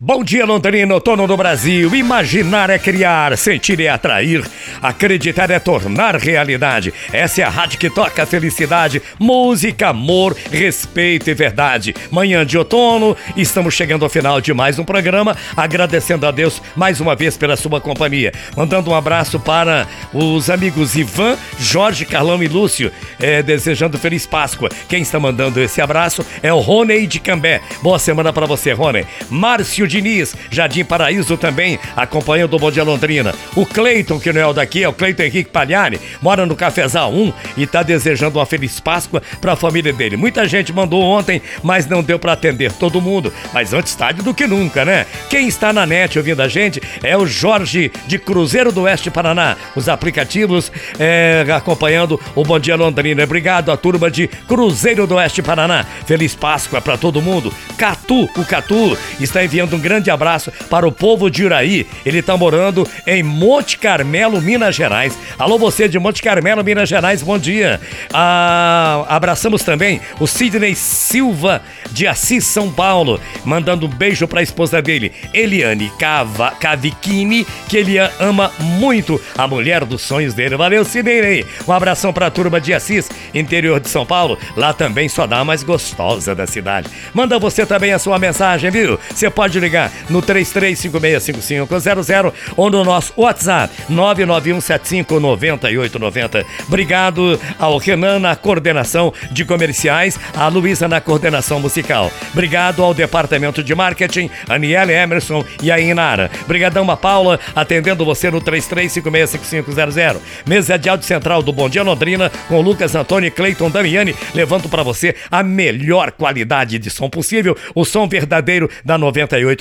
Bom dia, Londrina, outono do Brasil. Imaginar é criar, sentir é atrair, acreditar é tornar realidade. Essa é a rádio que toca felicidade, música, amor, respeito e verdade. Manhã de outono, estamos chegando ao final de mais um programa, agradecendo a Deus mais uma vez pela sua companhia. Mandando um abraço para os amigos Ivan, Jorge, Carlão e Lúcio, é, desejando Feliz Páscoa. Quem está mandando esse abraço é o Rony de Cambé. Boa semana para você, Rony. Márcio Diniz, Jardim Paraíso também, acompanhando o Bom Dia Londrina. O Cleiton, que não é o daqui, é o Cleiton Henrique Palhani, mora no Cafezal 1 e tá desejando uma feliz Páscoa para a família dele. Muita gente mandou ontem, mas não deu para atender todo mundo. Mas antes tarde do que nunca, né? Quem está na net ouvindo a gente é o Jorge de Cruzeiro do Oeste Paraná. Os aplicativos é, acompanhando o Bom Dia Londrina. Obrigado à turma de Cruzeiro do Oeste Paraná. Feliz Páscoa para todo mundo. Catu, o Catu, está enviando um grande abraço para o povo de Uraí. Ele está morando em Monte Carmelo, Minas Gerais. Alô, você de Monte Carmelo, Minas Gerais, bom dia. Ah, abraçamos também o Sidney Silva de Assis, São Paulo, mandando um beijo para a esposa dele, Eliane Cava, Cavicini, que ele ama muito, a mulher dos sonhos dele. Valeu, Sidney. Um abração para a turma de Assis, interior de São Paulo. Lá também só dá a mais gostosa da cidade. Manda você também a sua mensagem, viu? Você pode ligar no 33565500 ou no nosso WhatsApp 991759890. Obrigado ao Renan na coordenação de comerciais, a Luísa na coordenação musical. Obrigado ao departamento de marketing, Aniele Emerson e a Inara. Obrigadão a Paula atendendo você no 33565500. Mesa de áudio central do Bom Dia Londrina com Lucas Antônio e Cleiton Damiani, levando para você a melhor qualidade de som possível, o som verdadeiro da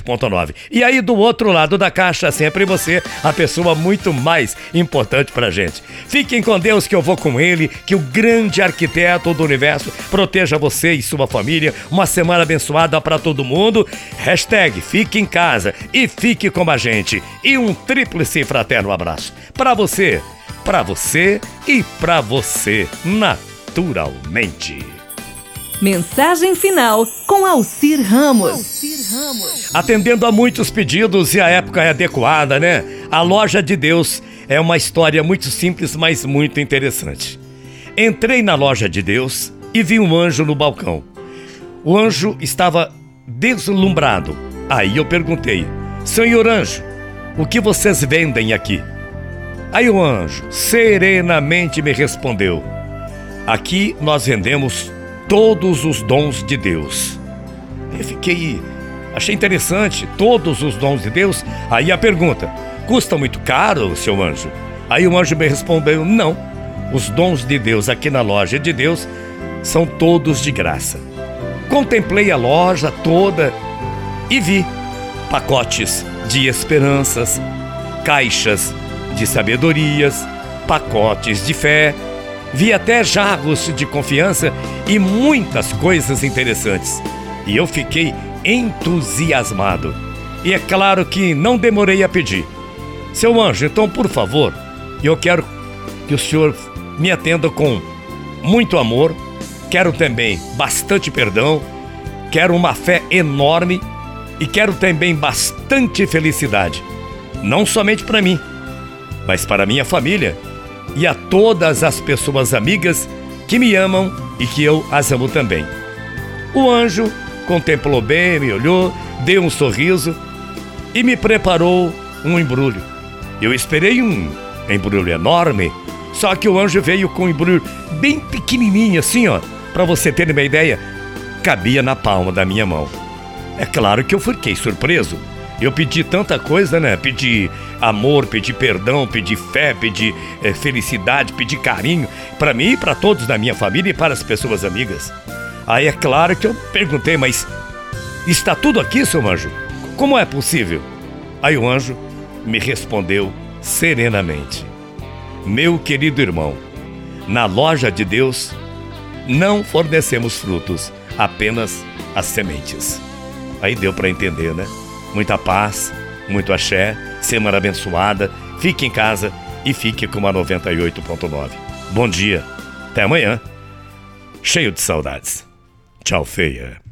98.9. E aí do outro lado da caixa, sempre você, a pessoa muito mais importante pra gente. Fiquem com Deus que eu vou com ele, que o grande arquiteto do universo proteja você e sua família. Uma semana abençoada para todo mundo. Hashtag fique em casa e fique com a gente. E um tríplice fraterno abraço para você, para você e para você, naturalmente. Mensagem final com Alcir Ramos. Atendendo a muitos pedidos e a época é adequada, né? A Loja de Deus é uma história muito simples, mas muito interessante. Entrei na Loja de Deus e vi um anjo no balcão. O anjo estava deslumbrado. Aí eu perguntei: Senhor anjo, o que vocês vendem aqui? Aí o anjo serenamente me respondeu: Aqui nós vendemos todos os dons de Deus. Eu fiquei. Achei interessante, todos os dons de Deus. Aí a pergunta: custa muito caro, seu anjo? Aí o anjo me respondeu: não. Os dons de Deus aqui na loja de Deus são todos de graça. Contemplei a loja toda e vi pacotes de esperanças, caixas de sabedorias, pacotes de fé, vi até jarros de confiança e muitas coisas interessantes. E eu fiquei entusiasmado. E é claro que não demorei a pedir. Seu anjo, então, por favor, eu quero que o senhor me atenda com muito amor, quero também bastante perdão, quero uma fé enorme e quero também bastante felicidade. Não somente para mim, mas para minha família e a todas as pessoas amigas que me amam e que eu as amo também. O anjo contemplou bem, me olhou, deu um sorriso e me preparou um embrulho. Eu esperei um embrulho enorme, só que o anjo veio com um embrulho bem pequenininho assim, ó, para você ter uma ideia, cabia na palma da minha mão. É claro que eu fiquei surpreso. Eu pedi tanta coisa, né? Pedi amor, pedi perdão, pedi fé, pedi é, felicidade, pedi carinho para mim e para todos da minha família e para as pessoas amigas. Aí é claro que eu perguntei, mas está tudo aqui, seu anjo? Como é possível? Aí o anjo me respondeu serenamente: Meu querido irmão, na loja de Deus não fornecemos frutos, apenas as sementes. Aí deu para entender, né? Muita paz, muito axé, semana abençoada. Fique em casa e fique com a 98.9. Bom dia, até amanhã. Cheio de saudades. Tchau, feia.